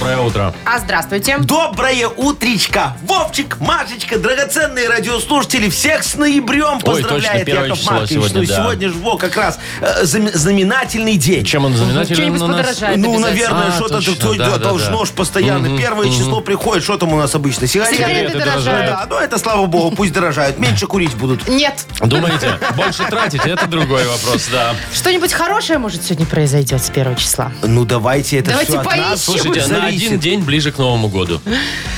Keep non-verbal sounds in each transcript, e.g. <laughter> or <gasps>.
Доброе утро. А здравствуйте. Доброе утречко! Вовчик, Машечка, драгоценные радиослушатели, всех с ноябрем поздравляет точно, 1 Яков число Маркович. сегодня, ну, да. сегодня же, во, как раз э, зам- знаменательный день. Чем он знаменательный Что-нибудь у нас? подорожает Ну, обязательно. наверное, А, что-то точно, да, да, должно да. ж постоянно. Первое число приходит, что там у нас обычно? Сигареты? Сигареты дорожают. Да, ну это слава богу, пусть дорожают. Меньше курить будут. Нет. Думаете, больше тратить? Это другой вопрос, да. Что-нибудь хорошее, может, сегодня произойдет с первого числа? Ну давайте, это Давайте все от поищем. нас Слушайте, на зависит. один день ближе к Новому году.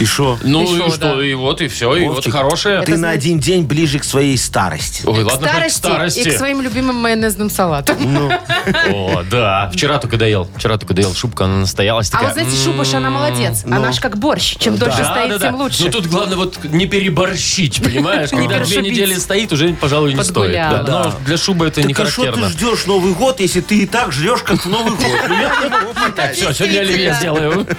И что? Ну И и, шо, что, да. и вот, и все, и вот Вовчик, хорошее. Ты на значит- один день ближе к своей старости. Ой, ладно, хоть к старости, и к своим любимым майонезным салатам. <laughs> О, да. Вчера только доел. Вчера только доел. Шубка, она настоялась А такая. вот знаете, Шубаш, она молодец. Она ж как борщ. Чем дольше Да, стоит, да, да. тем лучше. Ну тут главное вот не переборщить, <laughs> понимаешь? Не Когда две перешибить. недели стоит, уже, пожалуй, не стоит. Подгуляла. Но для шубы это не Так а что ты характерно. ждешь Новый год, если ты и так жрешь, как в Новый год? Ну, я не могу понять. Все, сегодня оливье сделаю.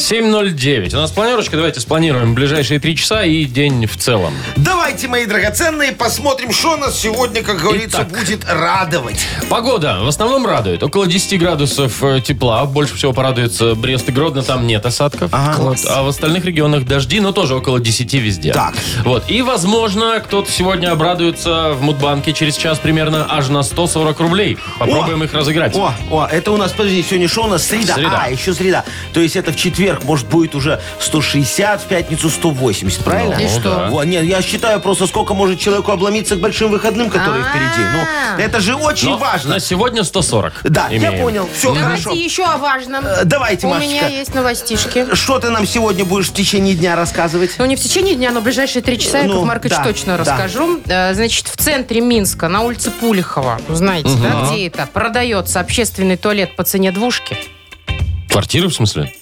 7.09. У нас планерочка. Давайте спланируем ближайшие три часа и день в целом. Давайте, мои драгоценные, посмотрим, что нас сегодня, как говорится, Итак. будет радовать. Погода в основном радует. Около 10 градусов э, тепла. Больше всего порадуется Брест и Гродно. Там нет осадков. Ага. Вот. А в остальных регионах дожди, но тоже около 10 везде. Так. Вот. И, возможно, кто-то сегодня обрадуется в Мудбанке через час примерно аж на 140 рублей. Попробуем О! их разыграть. О, о, это у нас, подожди, сегодня что у нас? Среда. Среда. А, еще среда. То есть это в четверг, может, будет уже 160, в пятницу 180, правильно? Ну, И что? Во, нет, я считаю просто, сколько может человеку обломиться к большим выходным, которые впереди. Ну, это же очень Но важно. на сегодня 140. Да, я имеем. понял. Все, Давайте хорошо. еще о важном. Э, Давайте, У Машечка. меня есть новостишки. Что ты нам сегодня будешь в течение дня рассказывать? Ну, не в течение дня, но в ближайшие три часа, Ну, Яков Маркович, да, точно да. расскажу. Э, Значит, в центре Минска, на улице Пулихова, знаете, да, где это, продается общественный туалет по цене двушки. Квартиры, в смысле?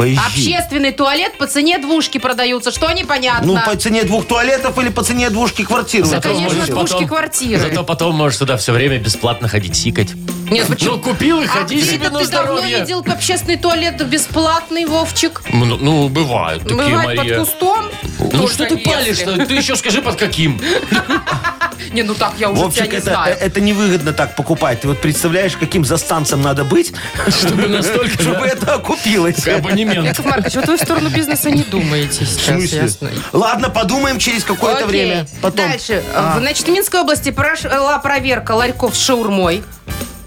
Поезжи. Общественный туалет по цене двушки продаются. Что непонятно? Ну, по цене двух туалетов или по цене двушки квартиры? Да, конечно, двушки квартиры. Зато потом можешь туда все время бесплатно ходить сикать. Нет, почему? Ну, купил и А ходи ты, себе на ты давно здоровье. видел общественный туалет бесплатный, Вовчик? Ну, ну, бывают такие, Бывает Мария. под кустом? Ну что ты палишь-то? Ты еще скажи, под каким. <laughs> Не, ну так я уже Вовчик, тебя не это, знаю. это невыгодно так покупать. Ты вот представляешь, каким застанцем надо быть, <laughs> Чтобы <laughs> настолько, чтобы это окупилось. абонемент. Яков Маркович, вот вы в сторону бизнеса не думаете В сейчас, ясно? Ладно, подумаем через какое-то время. Потом. Дальше. А. В, Значит, в Минской области прошла проверка ларьков с шаурмой.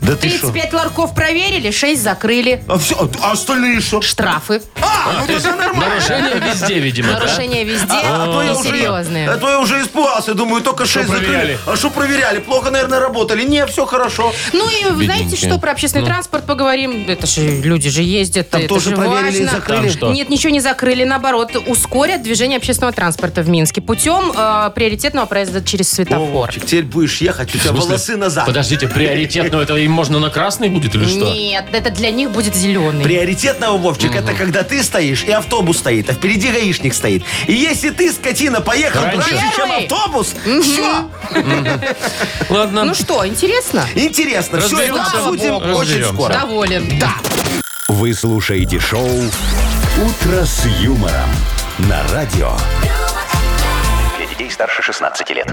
Да ты что? 35 ларьков проверили, 6 закрыли. А, все, а остальные что? Штрафы. А, ну тогда нормально. Нарушение везде, видимо, да? Нарушения везде А, то я и уже- серьезные. А то я уже испугался, думаю, только шесть закрыли. проверяли? А что проверяли? Плохо, наверное, работали. Не, все хорошо. Ну и вы знаете, что про общественный транспорт поговорим? Это же люди же ездят, Там это тоже же проверили и важно. закрыли? Там что? Нет, ничего не закрыли, наоборот, ускорят движение общественного транспорта в Минске путем э, приоритетного проезда через светофор. Вовчик, теперь будешь ехать, у тебя смысле? волосы назад. Подождите, приоритетно это им можно на красный будет или что? Нет, это для них будет зеленый. Приоритетного, Вовчик, это когда ты стоишь, и автобус стоит, а впереди гаишник стоит. И если ты, скотина, поехал Раньше. раньше, чем Первый. автобус, все. Ладно. Ну что, интересно? Интересно, все это Разберемся. обсудим Разберемся. очень скоро. Доволен. Да. Вы слушаете шоу «Утро с юмором» на радио. Для детей старше 16 лет.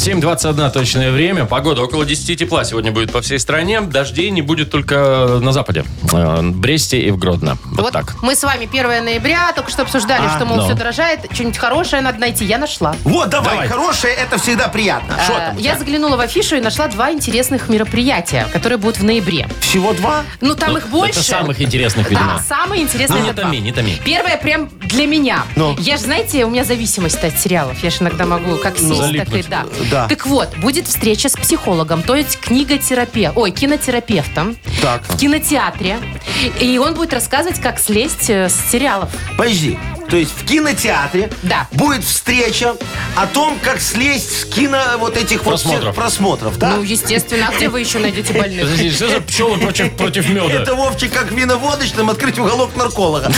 7.21 точное время. Погода около 10 тепла сегодня будет по всей стране. Дождей не будет только на западе. Э, В Бресте и в Гродно. Вот, Вот так. мы с вами 1 ноября только что обсуждали, что, мол, ну. все дорожает. Что-нибудь хорошее надо найти. Я нашла. Вот, давай, Давай. хорошее, это всегда приятно. Что Э, там? у Я заглянула в афишу и нашла два интересных мероприятия, которые будут в ноябре. Всего два? Ну, там Ну, их больше. Это самых интересных, Да, видимо. самые интересные Ну, не томи, не томи. Первое прям для меня. Ну. Я же, знаете, у меня зависимость от сериалов. Я же иногда могу как сесть, так и да. Да. Так вот, будет встреча с психологом, то есть книготерапевт, ой, кинотерапевтом Так. в кинотеатре. И он будет рассказывать, как слезть э, с сериалов. Подожди. То есть в кинотеатре Да. будет встреча о том, как слезть с кино вот этих вот всех Просмотров. просмотров, да? Ну, естественно, а где вы еще найдете больных? Подожди, что за пчелы против, против меда? Это, Вовчик, как в виноводочном открыть уголок нарколога.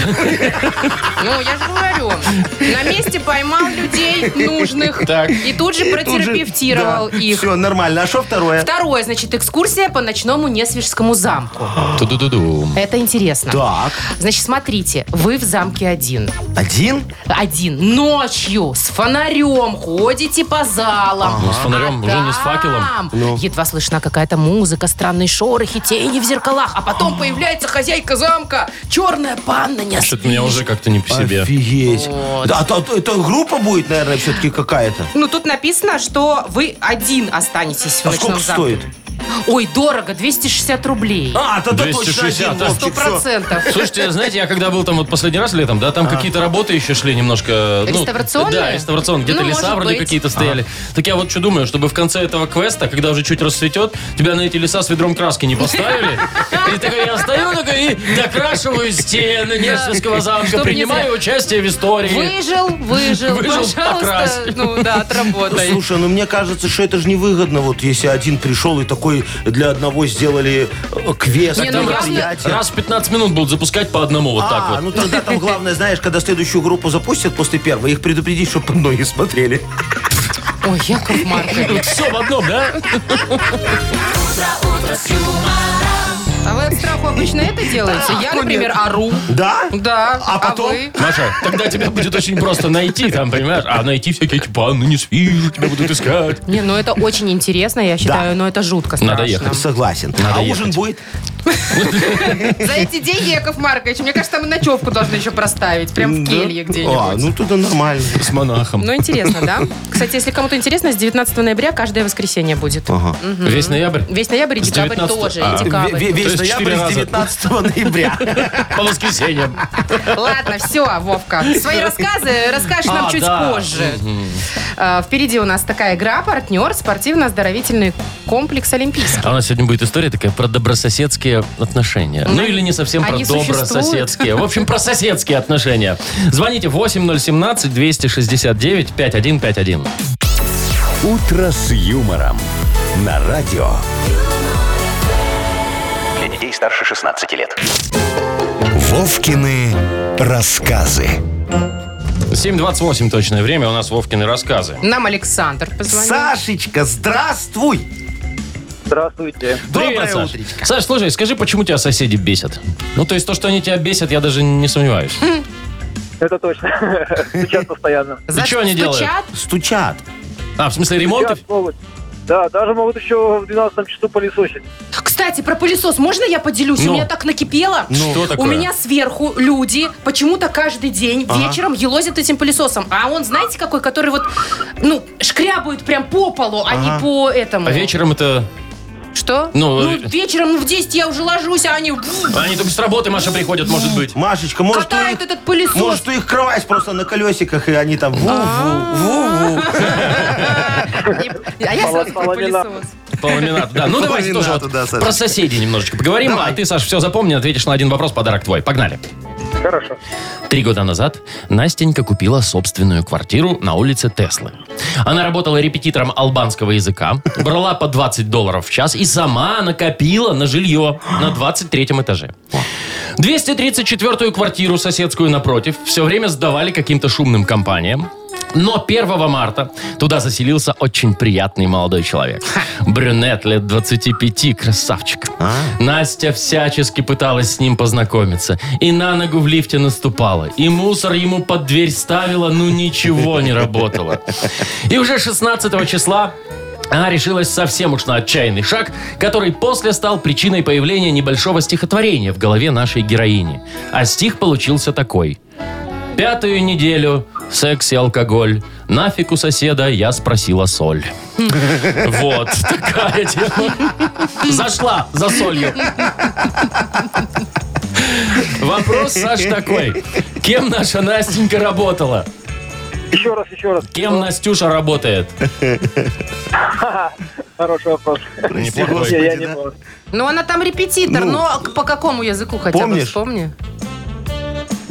Ну, я же говорю, на месте поймал людей нужных Так. и тут же протерапевтировал их. Все, нормально. А что второе? Второе, значит, экскурсия по ночному Несвежскому замку. <gasps> Ту-ду-ду-ду. Это интересно. Так, Значит, смотрите, вы в замке один. Один? Один. Ночью с фонарем ходите по залам. Ну, с фонарем, А уже не с факелом. там Ну. Едва слышна какая-то музыка, странные шорохи, тени в зеркалах. А потом появляется хозяйка замка. Черная панна не Что-то меня уже как-то не по себе. Офигеть. Да, а то- то- это группа будет, наверное, все-таки какая-то. Ну, тут написано, что вы один останетесь в А ночном сколько замке. стоит? Ой, дорого, 260 рублей. А, тогда точно 260, один, да. Сто всё. процентов. Слушайте, знаете, я когда был там вот последний раз летом, да, там какие-то работы еще шли немножко... ну, Реставрационные? да, реставрационные. Где-то Ну, леса вроде быть. какие-то стояли. Так я вот что думаю, чтобы в конце этого квеста, когда уже чуть расцветет, тебя на эти леса с ведром краски не поставили. И такой я стою такой и докрашиваю стены Нежского замка, Чтоб не принимаю участие в истории. Выжил, выжил, Выжил, покрась. пожалуйста. Ну да, отработай. Слушай, ну мне кажется, что это же невыгодно, вот если один пришел и такой для одного сделали э, квест, Не, ну, мероприятие. Раз в 15 минут будут запускать по одному вот так А, вот. ну тогда там главное, знаешь, когда следующую группу запустят после первой, их предупредить, чтобы под ноги смотрели. Ой, Яков Маркович. Все в одном, да? Страху обычно это делаете? Я, например, ору. Да? Да. А потом? вы? Маша, тогда тебя будет очень просто найти, там, понимаешь? А найти всякие эти панны не свижу, тебя будут искать. Не, ну это очень интересно, я считаю, но это жутко страшно. Надо ехать. Согласен. Надо а ужин будет? <laughs> За эти деньги, Яков Маркович, мне кажется, там и ночевку должны еще проставить. Прям в келье А, где-нибудь. ну туда нормально. С монахом. Ну, интересно, да? Кстати, если кому-то интересно, с 19 ноября каждое воскресенье будет. Ага. Весь ноябрь? Весь ноябрь и декабрь 19 тоже, а, и декабрь. Ве- Весь ноябрь с раза. 19 ноября. <laughs> По воскресеньям. Ладно, все, Вовка. Свои рассказы расскажешь нам А, чуть позже. А, Впереди у нас такая игра, партнер, спортивно-оздоровительный комплекс Олимпийский. А у нас сегодня будет история такая про добрососедские отношения. Ну или не совсем про Они добрососедские. В общем, про соседские отношения. Звоните 8017-269-5151. «Утро с юмором» на радио. Для детей старше 16 лет. Вовкины рассказы. 7.28 точное время, у нас Вовкины рассказы. Нам Александр позвонил. Сашечка, здравствуй! Здравствуйте. Доброе Привет, Саш. утречко. Саш, слушай, скажи, почему тебя соседи бесят? Ну, то есть то, что они тебя бесят, я даже не сомневаюсь. Это точно. <laughs> Сейчас постоянно. За- чего они делают? стучат? Стучат. А, в смысле могут. Да, даже могут еще в 12 часу пылесосить. Кстати, про пылесос можно я поделюсь? Ну. У меня так накипело. Что такое? У меня сверху люди почему-то каждый день вечером елозят этим пылесосом. А он, знаете, какой, который вот, ну, шкрябают прям по полу, а не по этому. А вечером это... Что? Ну, э, вечером ну, в 10 я уже ложусь, а они Они только с работы, Маша, приходят, может быть. Машечка, может, у катают них, этот пылесос. может, у их кровать просто на колесиках, и они там ву-ву, ву-ву. А я сразу про пылесос. По ламинату, да. Ну, давайте тоже вот да, про соседей немножечко поговорим. А ты, Саш, все запомни, ответишь на один вопрос, подарок твой. Погнали. Хорошо. Три года назад Настенька купила собственную квартиру на улице Теслы. Она работала репетитором албанского языка, брала по 20 долларов в час и сама накопила на жилье на 23 этаже. 234-ю квартиру соседскую напротив все время сдавали каким-то шумным компаниям. Но 1 марта туда заселился очень приятный молодой человек. Брюнет лет 25, красавчик. Настя всячески пыталась с ним познакомиться. И на ногу в лифте наступала. И мусор ему под дверь ставила, ну ничего не работало. И уже 16 числа она решилась совсем уж на отчаянный шаг, который после стал причиной появления небольшого стихотворения в голове нашей героини. А стих получился такой. Пятую неделю секс и алкоголь. Нафиг у соседа я спросила соль. Вот, такая тема. Зашла за солью. Вопрос, Саш, такой. Кем наша Настенька работала? Еще раз, еще раз. Кем Настюша работает? Хороший вопрос. Неплохой. Не, я не помню. Ну, она там репетитор, Ну. но по какому языку хотя бы Помнишь? вспомни.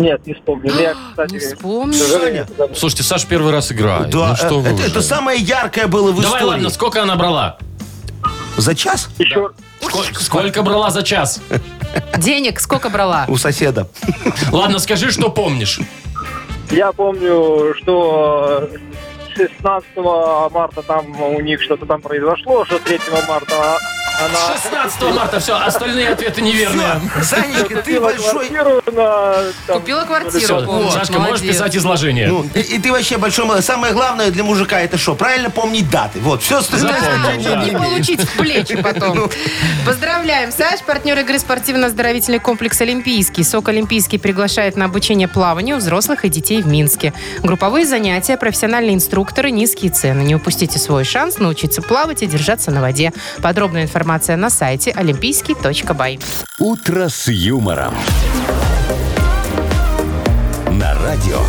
Нет, не вспомню. Я, кстати, Не вспомню. Слушайте, Саш первый раз играет. Да, ну что вы это, уже. это самое яркое было в Давай, истории. ладно, сколько она брала? За час? Еще Сколько, сколько брала за час? Денег сколько брала? У соседа. Ладно, скажи, что помнишь. я помню, что 16 марта там у них что-то там произошло, что 3 марта она 16 марта, все, остальные ответы неверные. Санечка, ты большой... Купила квартиру, Все, Сашка, можешь писать изложение. Ну, и, и ты вообще большой молодец. Самое главное для мужика это что? Правильно помнить даты. Вот, все остальное... Не получить в плечи <laughs> потом. Поздравляем, Саш, партнер игры спортивно-оздоровительный комплекс «Олимпийский». СОК «Олимпийский» приглашает на обучение плаванию взрослых и детей в Минске. Групповые занятия, профессиональные инструкторы, низкие цены. Не упустите свой шанс научиться плавать и держаться на воде. Подробная информация на сайте олимпийский.бай. «Утро с юмором». На радио.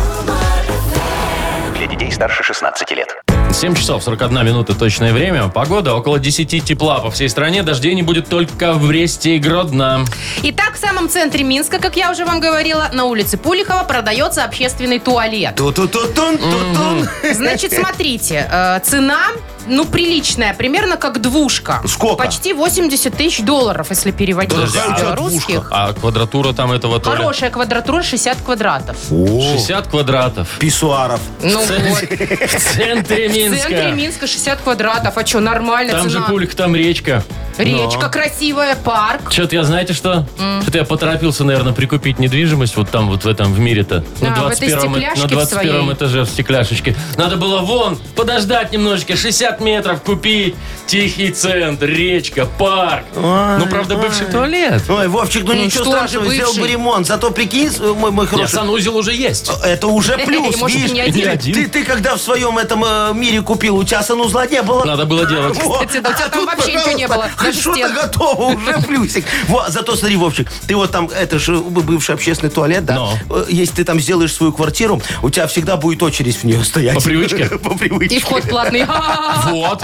Для детей старше 16 лет. 7 часов 41 минута точное время. Погода около 10 тепла по всей стране. Дождей не будет только в Бресте и Гродно. Итак, в самом центре Минска, как я уже вам говорила, на улице Пулихова продается общественный туалет. Ту-ту-ту-тун, ту-тун. Значит, смотрите, э, цена, ну, приличная, примерно как двушка. Сколько? Почти 80 тысяч долларов, если переводить Подожди, а белорусских. А квадратура там этого туалета? Хорошая квадратура 60 квадратов. О, 60 квадратов. писсуаров. Ну В вот. центре В Минска. центре Минска 60 квадратов. А что, нормально Там же цена? пульк, там речка. Речка красивая, парк. Что-то я, знаете что? Что-то я поторопился, наверное, прикупить недвижимость вот там, вот в этом, в мире-то. А, в этой 21 стекляшке на в 21 своей. этаже в стекляшечке. Надо было вон, подождать немножечко, 60 метров купить. Тихий центр, речка, парк. ну, правда, бывший туалет. Ой, Вовчик, ну, Ну, ничего что он страшного, же сделал бы ремонт. Зато прикинь, мой, мой Нет, хороший, санузел уже есть. это уже <laughs> плюс, Может, видишь? не один. Не один. Ты, ты когда в своем этом э, мире купил, у тебя санузла не было? Надо было <laughs> делать. Вот. Кстати, да, у тебя А там тут, вообще ничего не было, даже что-то готово, уже <laughs> плюсик. Вот, зато смотри, Вовчик, ты вот там, это же бывший общественный туалет, да? Но. Э, Если ты там сделаешь свою квартиру, у тебя всегда будет очередь в нее стоять. По привычке? <laughs> По привычке. И вход платный. <laughs> Вот.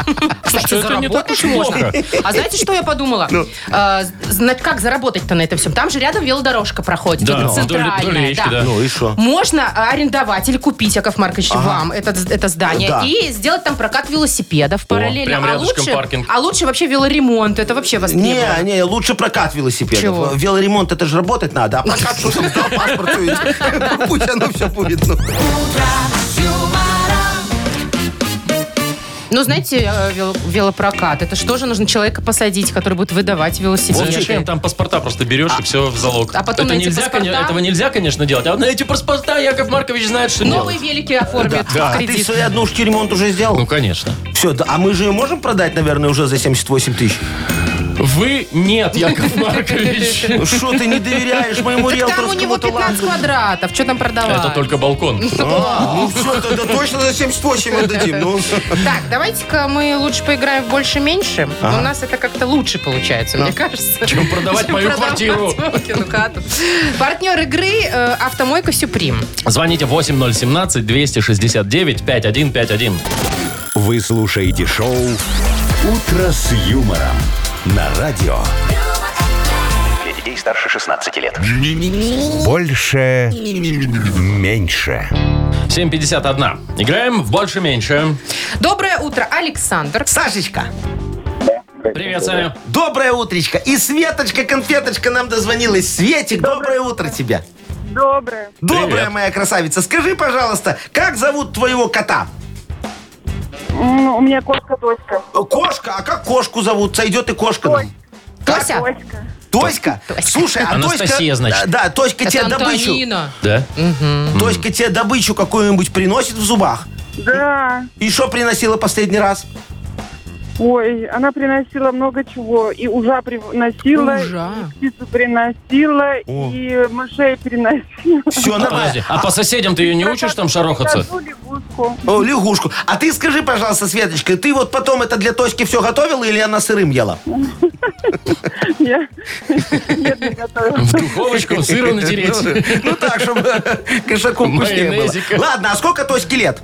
Что это не так уж и плохо. А знаете, что я подумала? Ну. А, зна- как заработать-то на этом всем? Там же рядом велодорожка проходит. Да, вдоль- центральная. да. Ну и что? Можно арендовать или купить, Яков Маркович, вам это, это здание Да. и сделать там прокат велосипедов параллельно. прям а, рядышком лучше, паркинг. а лучше вообще велоремонт. Это вообще Не, востребовано. не, лучше прокат велосипедов. Чего? Велоремонт это же работать надо, а прокат что там, паспорт, <laughs> пусть оно все будет. ну. Ну, знаете, э, вело- велопрокат. Это что же нужно человека посадить, который будет выдавать велосипеды? Зачем? Там паспорта просто берешь и все в залог. а потом Это на эти нельзя, паспорта- коне- этого нельзя, конечно, делать. А на эти паспорта Яков Маркович знает, что Новые делать. велики оформят А в ты кредит. свои однушки ремонт уже сделал? Ну, конечно. Все, да, а мы же ее можем продать, наверное, уже за 78 тысяч? Вы нет, Яков Маркович. Ну Что ты не доверяешь моему Так там у него риэлторскому 15 таланту? квадратов. Что там продавать? Это только балкон. А, ну все, тогда точно за 78 отдадим. Ну, Так, давайте-ка мы лучше поиграем в больше-меньше. У нас это как-то лучше получается, мне кажется. Чем продавать мою квартиру. Хату. Партнер игры э, «Автомойка Сюприм». Звоните 8017-269-5151. Вы слушаете шоу «Утро с юмором» на радио. Для детей старше 16 лет. Больше. Меньше. 751. Играем в больше-меньше. Доброе утро, Александр. Сашечка, Привет, Саня. доброе утречко. И Светочка, конфеточка нам дозвонилась. Светик, доброе утро тебе. Доброе. Добрая Привет. моя красавица. Скажи, пожалуйста, как зовут твоего кота? У меня кошка Тоська. Э, Кошка, а как кошку зовут? Сойдет и кошка нам. Тося? Тоська. Тоська? Слушай, а Анастасия, Тоська... значит. Да, да, Тоська Это тебе добычу... Антонина. Да? Тоська тебе добычу какую-нибудь приносит в зубах? Да. И что приносила последний раз? Ой, она приносила много чего. И ужа приносила, Ужа. и птицу приносила, О. и мышей приносила. Все Подожди, нормально. а по соседям ты ее не учишь там шарохаться? Козу, лягушку. О, лягушку. А ты скажи, пожалуйста, Светочка, ты вот потом это для Тоськи все готовила или она сырым ела? Я нет, не готовила. В духовочку сыром натереть. Ну так, чтобы кошаку вкуснее было. Майонезика. Ладно, а сколько Тоське лет?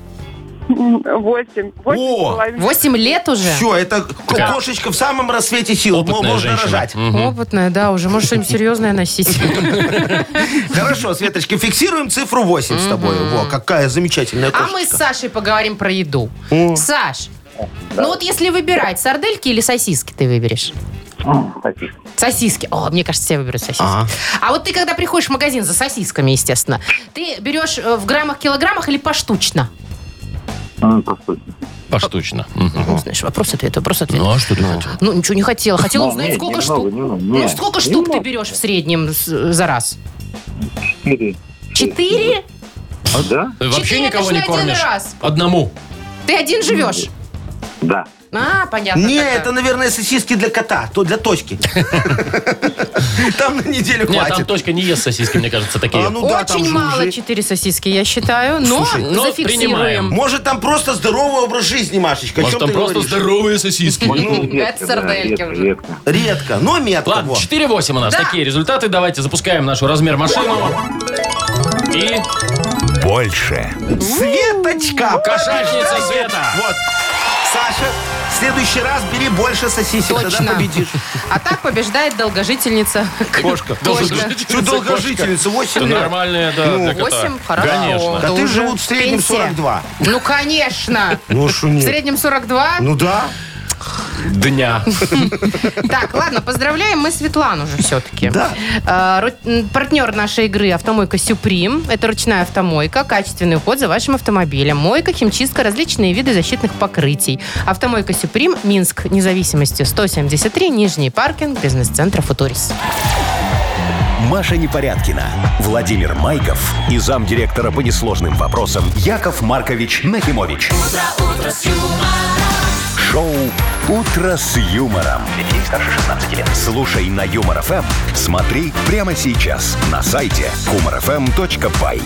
Восемь. Восемь. 8 лет уже? Все, это к- кошечка в самом рассвете сил. Мо- Опытная Можно женщина. рожать. Опытная, да, уже может что-нибудь серьезное носить. <laughs> Хорошо, Светочка, фиксируем цифру 8 с тобой. Во, какая замечательная А мы с Сашей поговорим про еду. Саш, ну вот если выбирать, сардельки или сосиски ты выберешь? Сосиски. Сосиски. О, мне кажется, все выберут сосиски. Ага. А вот ты, когда приходишь в магазин за сосисками, естественно, ты берешь э, в граммах, килограммах или поштучно? Поштучно. Мгм. Ну, знаешь, вопрос-ответ, вопрос-ответ. Ну, а что ты хотел? Ну, ничего не хотела. Хотела Ну, узнать, нет, сколько штук. Ну, сколько штук ты берешь в среднем за раз? Четыре. Четыре? Да? Ты Вообще Четыре, никого не кормишь? раз. Одному. Ты один живешь? Да. А, понятно. Не, тогда. это, наверное, сосиски для кота, то для точки. <laughs> Там на неделю Нет, там хватит. точка не ест сосиски, мне кажется, такие. А, ну да, там Очень же мало уже- четыре сосиски, я считаю, но Слушай, ну, зафиксируем. принимаем. Может, там просто здоровый образ жизни, Машечка. о Может, чем там ты просто говоришь? здоровые сосиски. <laughs> Это сардельки редко, уже. редко. Редко, но метко. Ладно, во. 4-8 у нас. Да. Такие результаты. Давайте запускаем нашу размер машину. И Больше. Светочка! Побеждает. Света. Вот. Саша, в следующий раз бери больше сосисек, тогда Точно. победишь. А так побеждает долгожительница. Кошка. <laughs> Долгожительница Что долгожительница? 8 Это лет. нормальная, да, для кота. Восемь, хорошо. Конечно. Это Коты уже живут в среднем пенсия. 42. Ну, конечно. Ну, шо В нет? среднем 42. Ну да. Дня. Так, ладно, поздравляем мы Светлану же все-таки. Да. партнер нашей игры «Автомойка Сюприм». Это ручная автомойка, качественный уход за вашим автомобилем. Мойка, химчистка, различные виды защитных покрытий. «Автомойка Сюприм», Минск, независимости 173, Нижний паркинг, бизнес-центр «Футурис». Маша Непорядкина, Владимир Майков и замдиректора по несложным вопросам Яков Маркович Нахимович. Шоу Утро с юмором. Детей старше 16 лет. Слушай на юмор ФМ. Смотри прямо сейчас на сайте humorfm.by.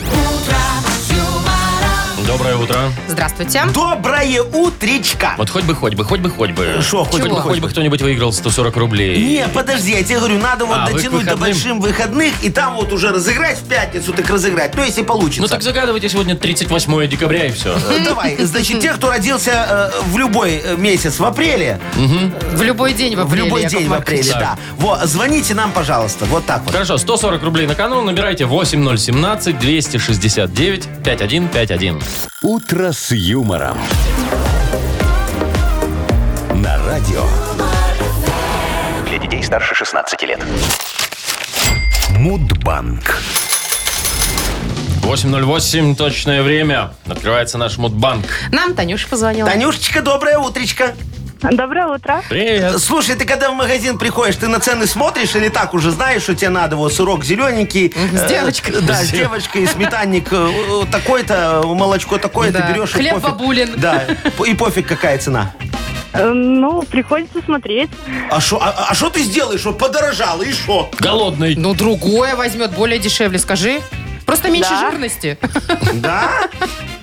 Доброе утро. Здравствуйте. Доброе утречка. Вот хоть бы, хоть бы, хоть бы, хоть бы. Шо, хоть бы, хоть бы кто-нибудь выиграл 140 рублей. Не, подожди, я тебе говорю, надо вот А, вы к дотянуть до выходным? большим выходных и там вот уже разыграть в пятницу, так разыграть. Ну, если получится. Ну так загадывайте сегодня 38 декабря и все. Э, Давай, значит, те, кто родился э, в любой э, месяц в апреле, В любой день в в апреле, любой Яков день в Маркович. апреле, да. Вот, звоните нам, пожалуйста, вот так вот. Хорошо, 140 рублей на кону. Набирайте 8017 269 5151. Утро с юмором. На радио Для детей старше 16 лет. Мудбанк. 8.08 точное время. Открывается наш мудбанк. Нам Танюша позвонила. Танюшечка, доброе утречко. Доброе утро. Привет. Слушай, ты когда в магазин приходишь, ты на цены смотришь или так уже знаешь, что тебе надо? Вот сырок зелененький. С э, девочкой. Да, с девочкой, сметанник э, такой-то, молочко такое-то Да. берешь. и Хлеб пофиг. бабулин. Да, и пофиг какая цена. Э, Ну, приходится смотреть. А что а, что ты сделаешь? Что подорожало и что? Голодный. Ну, другое возьмет, более дешевле, скажи. Просто меньше Да. жирности. Да?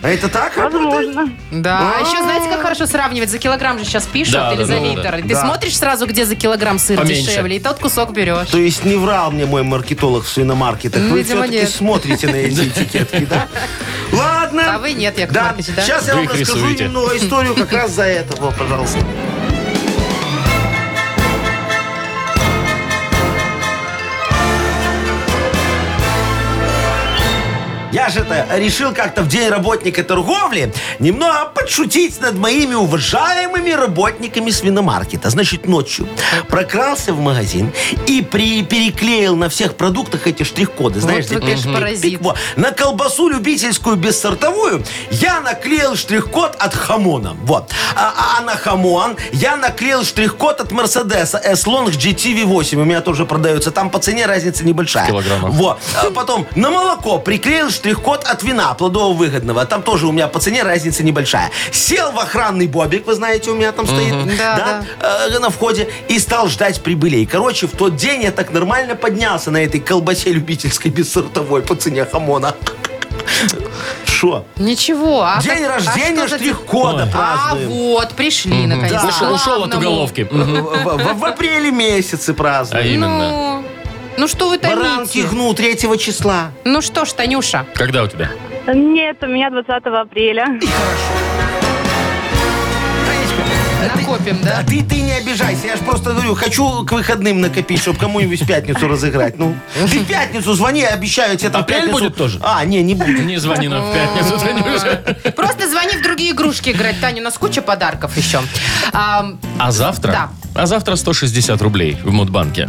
А это так работает? Возможно. Да. А еще знаете, как хорошо сравнивать? За килограмм же сейчас пишут Да, или да, за да, литр. да. Ты Да. смотришь сразу, где за килограмм сыр Поменьше. дешевле, и тот кусок берешь. То есть не врал мне мой маркетолог в свиномаркетах. Ну, Вы видимо, все-таки нет. смотрите на эти этикетки, да? Ладно. А вы нет, Яков Да, Маркович, да? сейчас я Вы вам их расскажу рисуете. немного историю как раз за это. Вот, пожалуйста. Я же это решил как-то в день работника торговли немного подшутить над моими уважаемыми работниками свиномаркета. Значит, ночью прокрался в магазин и при, переклеил на всех продуктах эти штрих-коды. Знаешь, Вот вы, где конечно, паразит. Во. На колбасу любительскую бессортовую я наклеил штрих-код от хамона. Вот. А, а- а на хамон я наклеил штрих-код от Мерседеса S-Long GT V8. У меня тоже продается. Там по цене разница небольшая. В килограммах. Вот. А потом на молоко приклеил штрих-код от вина плодово-выгодного. Там тоже у меня по цене разница небольшая. Сел в охранный бобик, вы знаете, у меня там стоит. Да, э, на входе. И стал ждать прибылей. Короче, в тот день я так нормально поднялся на этой колбасе любительской бессортовой по цене хамона. Шо? Ничего. А День как- а рождения что за- штрих-кода А празднуем. вот, пришли наконец. Да. Ушел, ушел от уголовки. В, Мгм. в- в апреле месяце А празднуем. именно. Ну, ну что вы Баранки томите? гну 3 числа. Ну что ж, Танюша, Когда у тебя? Нет, у меня 20 апреля. И хорошо. Накопим, да? А ты, ты не обижайся, я же просто говорю, хочу к выходным накопить, чтобы кому-нибудь в пятницу <laughs> разыграть. Ну, ты в пятницу звони, обещаю я тебе там Апрель пятницу... будет тоже? А, не, не будет. Не звони нам в пятницу, Танюша. Просто звони в другие игрушки играть. Таня, у нас куча подарков еще. А, А завтра? Да. А завтра 160 рублей в Мудбанке.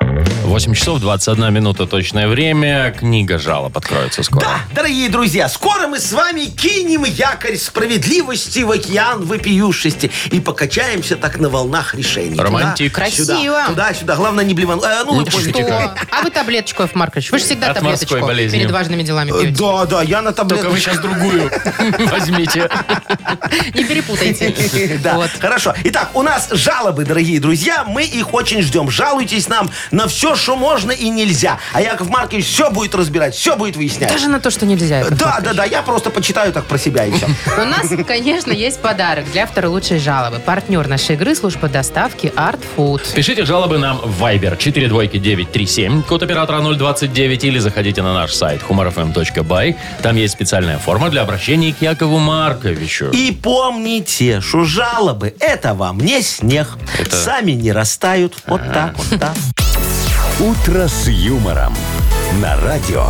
8 часов 21 минута точное время. Книга жалоб откроется скоро. Да, дорогие друзья, скоро мы с вами кинем якорь справедливости в океан вопиюшести и покачаемся так на волнах решений. Романтик. Туда, Красиво. Сюда, туда, сюда. Главное, не блеван. Э, ну, вы поняли. что? А вы таблеточку, Яков Маркович? Вы же всегда От таблеточку болезни. перед важными делами Э, пьете. Да, да, я на Только вы сейчас другую <laughs> возьмите. Не перепутайте. Да, хорошо. Итак, у нас жалобы, дорогие друзья. Мы их очень ждем. Жалуйтесь нам на все, что можно и нельзя. А Яков Маркович все будет разбирать, все будет выяснять. Даже на то, что нельзя. Яков Да, Маркович. да, да, я просто почитаю так про себя и все. <laughs> У нас, конечно, есть подарок для автора лучшей жалобы. Партнер нашей игры – служба доставки Art Food. Пишите жалобы нам в Viber 42937, код оператора 029, или заходите на наш сайт humorfm.by. Там есть специальная форма для обращения к Якову Марковичу. И помните, что жалобы это вам не снег. Это- Сами не растают. Вот так вот, да. «Утро с юмором» на радио.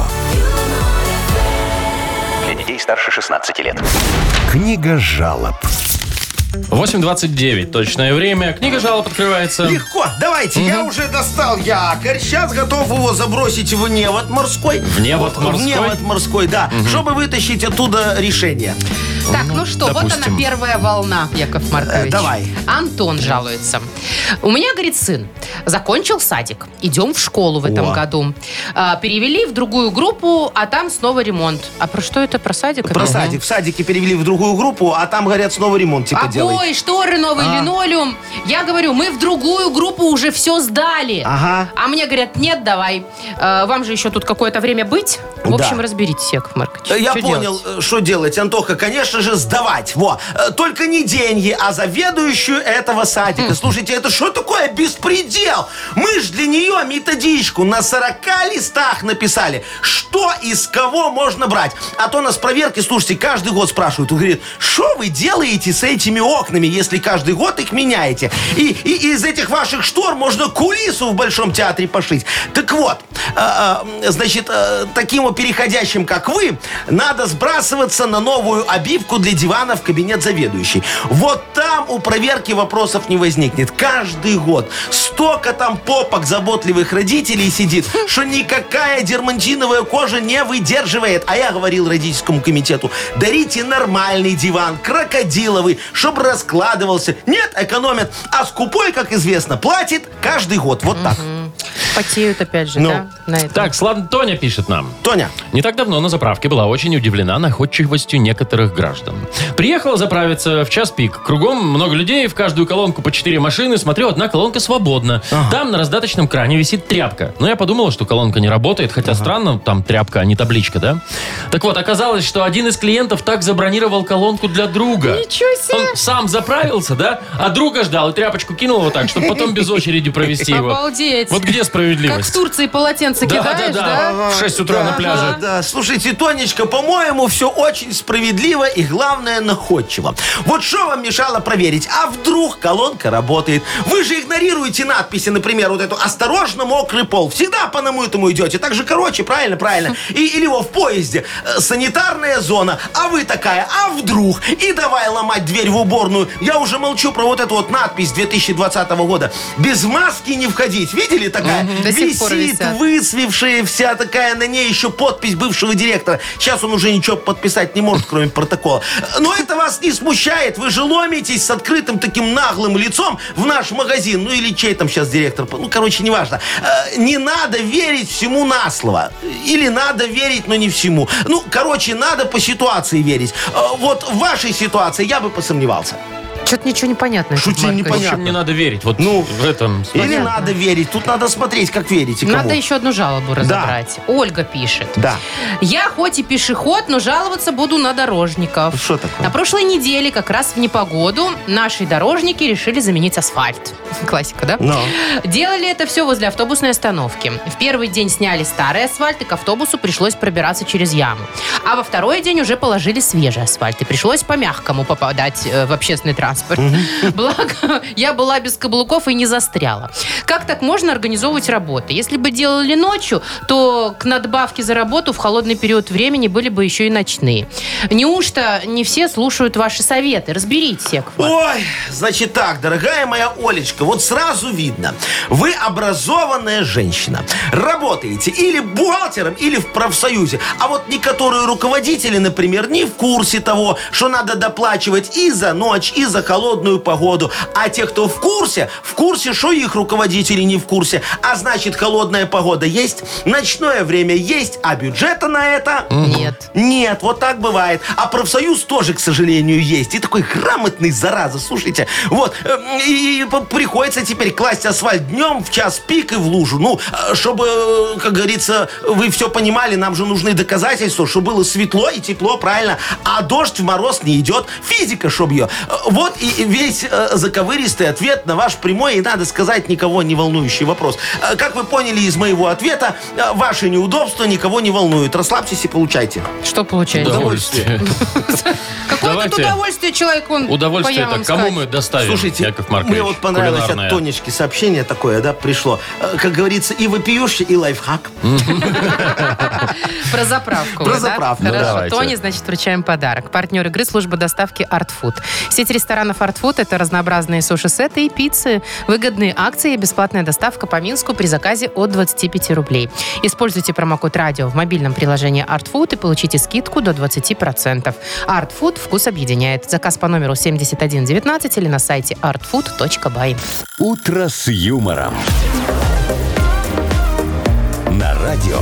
Для детей старше 16 лет. Книга жалоб. 8.29 точное время. Книга жалоб открывается. Легко, давайте, я уже достал якорь. Сейчас готов его забросить в невод морской. В невод В морской? невод морской, да. Чтобы вытащить оттуда решение. Так, ну что, вот допустим. она первая волна, Яков Маркович. Э, давай. Антон жалуется. У меня, говорит, сын, закончил садик. Идем в школу в этом О. году. А, перевели в другую группу, а там снова ремонт. А про что это? Про садик? Про опять? садик. В садике перевели в другую группу, а там, говорят, снова ремонт типа делай. Обои, шторы, новый А. линолеум. Я говорю, мы в другую группу уже все сдали. Ага. А мне говорят, нет, давай. Э, вам же еще тут какое-то время быть. В Да. общем, разберитесь, Яков Маркович. Э, Я Что понял, делать? э, что делать, Антоха. Конечно же, сдавать. Во. Э, Только не деньги, а заведующую этого садика. Слушайте, это что такое беспредел? Мы ж для нее методичку на 40 листах написали, что из кого можно брать. А то нас проверки, слушайте, каждый год спрашивают. Он говорит, что вы делаете с этими окнами, если каждый год их меняете? И, и из этих ваших штор можно кулису в Большом театре пошить. Так вот, а, а, значит, таким вот переходящим, как вы, надо сбрасываться на новую обивку для дивана в кабинет заведующей. Вот там у проверки вопросов не возникнет. Каждый год столько там попок заботливых родителей сидит, что никакая дермантиновая кожа не выдерживает. А я говорил родительскому комитету, дарите нормальный диван, крокодиловый, чтобы раскладывался. Нет, экономят. А скупой, как известно, платит каждый год. Вот так. Потеют опять же, Ну. да? На этом. Так, Слан Тоня пишет нам. Тоня, Не так давно на заправке была очень удивлена находчивостью некоторых граждан. Приехала заправиться в час пик. Кругом много людей, в каждую колонку по 4 машины. Смотрю, одна колонка свободна. Там на раздаточном кране висит тряпка. Но я подумала, что колонка не работает, хотя странно, там тряпка, а не табличка, да? Так вот, оказалось, что один из клиентов так забронировал колонку для друга. Ничего себе! Он сам заправился, да? А друга ждал и тряпочку кинул вот так, чтобы потом без очереди провести его. Обалдеть. Вот где Как справедливость? в Турции полотенце Да, кидаешь, да, да? да. В 6 утра на пляже. Да, да. Слушайте, Тонечка, по-моему, все очень справедливо и, главное, находчиво. Вот что вам мешало проверить? А вдруг колонка работает? Вы же игнорируете надписи, например, вот эту «Осторожно, мокрый пол». Всегда по намытому идете. Так же короче, правильно, правильно. <laughs> И, или его в поезде. э, Санитарная зона. А вы такая, а вдруг? И давай ломать дверь в уборную. Я уже молчу про вот эту вот надпись 2020 года. Без маски не входить. Видели такая? До сих пор Висит, висят. высвевшая вся такая, на ней еще подпись бывшего директора. Сейчас он уже ничего подписать не может, кроме протокола. Но это вас не смущает. Вы же ломитесь с открытым таким наглым лицом в наш магазин. Ну или чей там сейчас директор. Ну, короче, неважно. Э, Не надо верить всему на слово. Или надо верить, но не всему. Ну, короче, надо по ситуации верить. Э, Вот в вашей ситуации я бы посомневался. Что-то ничего не понятно. Шути Маркович. В общем, непонятно. не надо верить. Вот Ну, в этом. Или Понятно. надо верить. Тут надо смотреть, как верите. Кому. Надо еще одну жалобу разобрать. Ольга пишет. Да. Я хоть и пешеход, но жаловаться буду на дорожников. Что такое? На прошлой неделе, как раз в непогоду, наши дорожники решили заменить асфальт. <laughs> Классика, да? Но. Делали это все возле автобусной остановки. В первый день сняли старый асфальт, и к автобусу пришлось пробираться через яму. А во второй день уже положили свежий асфальт, и пришлось по-мягкому попадать э, в общественный транспорт. Благо, я была без каблуков и не застряла. Как так можно организовывать работы? Если бы делали ночью, то к надбавке за работу в холодный период времени были бы еще и ночные. Неужто не все слушают ваши советы? Разберитесь, Яков. Ой, значит так, дорогая моя Олечка, вот сразу видно, вы образованная женщина, работаете или бухгалтером, или в профсоюзе, а вот некоторые руководители, например, не в курсе того, что надо доплачивать и за ночь, и за холодную погоду, а те, кто в курсе, в курсе, что их руководители не в курсе, а значит, холодная погода есть, ночное время есть, а бюджета на это Нет. нет, вот так бывает. А профсоюз тоже, к сожалению, есть. И такой грамотный, зараза, слушайте. Вот, э, и приходится теперь класть асфальт днем в час пик и в лужу. Ну, э, чтобы, э, как говорится, вы все понимали, нам же нужны доказательства, чтобы было светло и тепло, правильно. А дождь в мороз не идет. Физика, чтоб ее. Э, Вот и весь э, заковыристый ответ на ваш прямой и, надо сказать, никого не волнующий вопрос. Э, Как вы поняли из моего ответа, э, ваши неудобства никого не волнуют. Расслабьтесь и получайте. Что получается? Удовольствие. <laughs> Какое тут Давайте. удовольствие человек он Удовольствие это кому мы доставим, Слушайте, Яков Маркович? мне вот понравилось кулинарное? от Тонечки сообщение такое, да, пришло. Э, Как говорится, и вопиющий, и лайфхак. Про заправку. Про вы, да? заправку, Хорошо. давайте. Тони, значит, вручаем подарок. Партнер игры служба доставки Art Food. Сеть ресторанов Art Food это разнообразные суши-сеты и пиццы. Выгодные акции и бесплатная доставка по Минску при заказе от 25 рублей. Используйте промокод радио в мобильном приложении Art Food и получите скидку до 20%. Art Food вкус объединяет. Заказ по номеру 7119 или на сайте artfood.by. «Утро с юмором». На радио.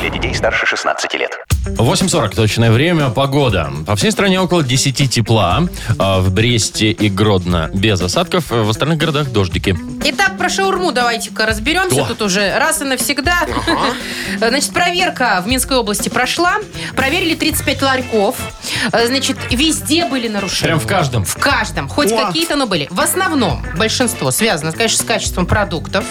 Для детей старше 16 лет. 8.40 точное время, погода. По всей стране около 10 тепла. А В Бресте и Гродно без осадков. В остальных городах дождики. Итак, про шаурму давайте-ка разберемся О. тут уже раз и навсегда. Значит, проверка в Минской области прошла. Проверили 35 ларьков. Значит, везде были нарушения. Прям в каждом? В каждом. Хоть О. какие-то, но были. В основном большинство связано, конечно, с качеством продуктов.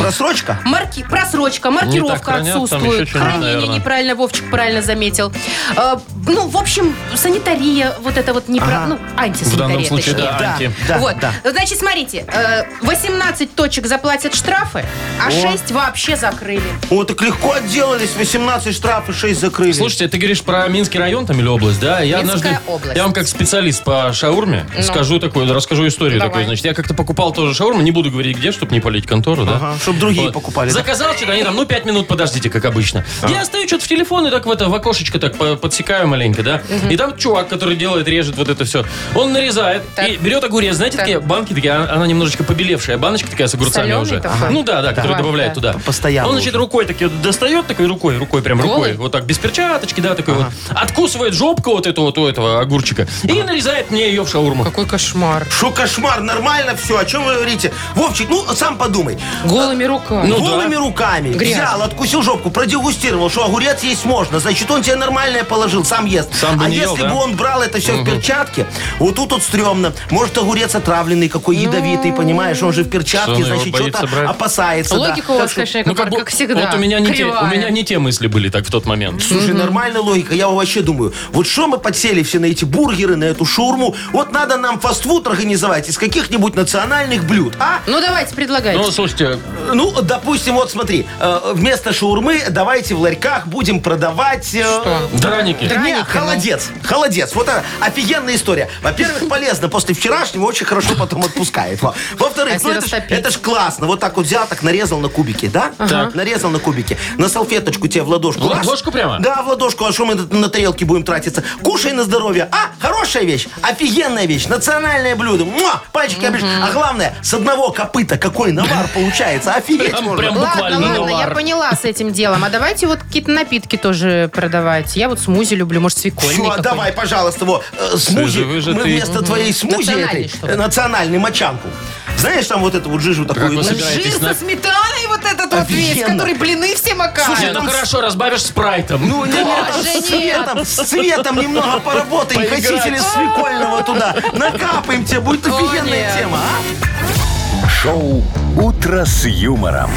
Просрочка? Марки... Просрочка, маркировка хранят, отсутствует. Хранение наверное. неправильно, Вовчик правильно заметил. Э, ну, в общем, санитария, вот это вот непра... Ага. ну, антисанитария. В данном случае, точнее. да, Да, анти. да, вот. да. Значит, смотрите, э, 18 точек заплатят штрафы, а 6 вообще закрыли. О, так легко отделались. 18 штрафов, 6 закрыли. Слушайте, ты говоришь про Минский район там или область, да? Я Минская однажды, область. я вам как специалист по шаурме Ну. скажу такую, расскажу историю Давай. такую. Значит, я как-то покупал тоже шаурму, не буду говорить где, чтобы не полить контору, да? Ага, чтоб другие покупали, да? Заказал что-то, они там, ну, пять минут подождите, как обычно. Я стою что-то в телефон и так в это, в окошечко так по- подсекаю маленько, да? И там чувак, который делает, режет вот это все, он нарезает Так. и берет огурец, знаете, Так. такие банки такие, а- она немножечко побелевшая, баночка такая с огурцами Соленый уже. такой? Ну да, да, который Давай, добавляет да. туда. Постоянно Он, значит, уже. рукой таки достает, такой рукой, рукой, прям Голый? рукой, вот так, без перчаточки, да, такой вот, откусывает жопку вот эту вот у этого огурчика и нарезает мне ее в шаурму. Какой кошмар. Шо кошмар, нормально все. О чем вы говорите? Вовчик, ну сам подумай. Голыми руками. Ну Голыми да. руками. Грязно. Взял, откусил жопку, продегустировал, что огурец есть можно. Значит, он тебе нормальное положил, сам ест. Сам бы а не ел, если да? бы он брал это все в перчатке, вот тут вот стрёмно. Может, огурец отравленный, какой ядовитый, понимаешь? Он же в Что перчатке, он его значит, боится что-то брать? опасается. да. Логика у вас, что- конечно, Яков как, Маркович, бы- как всегда. Вот у меня, не те, у кривая. меня не те мысли были так в тот момент. Слушай, нормальная логика. Я вообще думаю, вот что мы подсели все на эти бургеры, на эту шаурму. Вот надо нам фастфуд организовать из каких-нибудь национальных блюд, а? Ну, давайте, предлагайте. Ну, слушайте, Ну, допустим, вот смотри, э, вместо шаурмы давайте в ларьках будем продавать... э, Что? драники. Не, Драники, ну. холодец. Холодец. Вот это офигенная история. Во-первых, <laughs> полезно. После вчерашнего очень хорошо потом отпускает. Во. Во-вторых, А ну это ж, растопить? это ж классно. Вот так вот взял, так нарезал на кубики, да? Так. Нарезал на кубики. На салфеточку тебе в ладошку. В раз. ладошку прямо? Да, в ладошку. А что мы на тарелке будем тратиться? Кушай на здоровье. А, хорошая вещь. Офигенная вещь. Национальное блюдо. Муа, пальчики оближешь. А главное, с одного копыта какой навар получается. Офигеть Прям- можно. прям Ладно, буквально ладно, я навар. поняла с этим делом. А давайте вот какие-то напитки тоже продавать. Я вот смузи люблю может, свекольный Все, какой-нибудь. давай, пожалуйста, вот, э, смузи. Свежевыжатый. Мы вместо твоей смузи Национальный, этой, что ли? э, национальный мочанку. Знаешь, там вот эту вот жижу такую. вы ну, собираетесь? Жир на- со сметаной вот этот вот весь, Офигенно. который блины все макают. Слушай, ну хорошо, разбавишь спрайтом. Ну, не, не, с нет. цветом, с цветом немного поработаем, красители свекольного туда. Накапаем тебе, будет офигенная нет. тема, а? Шоу «Утро с юмором».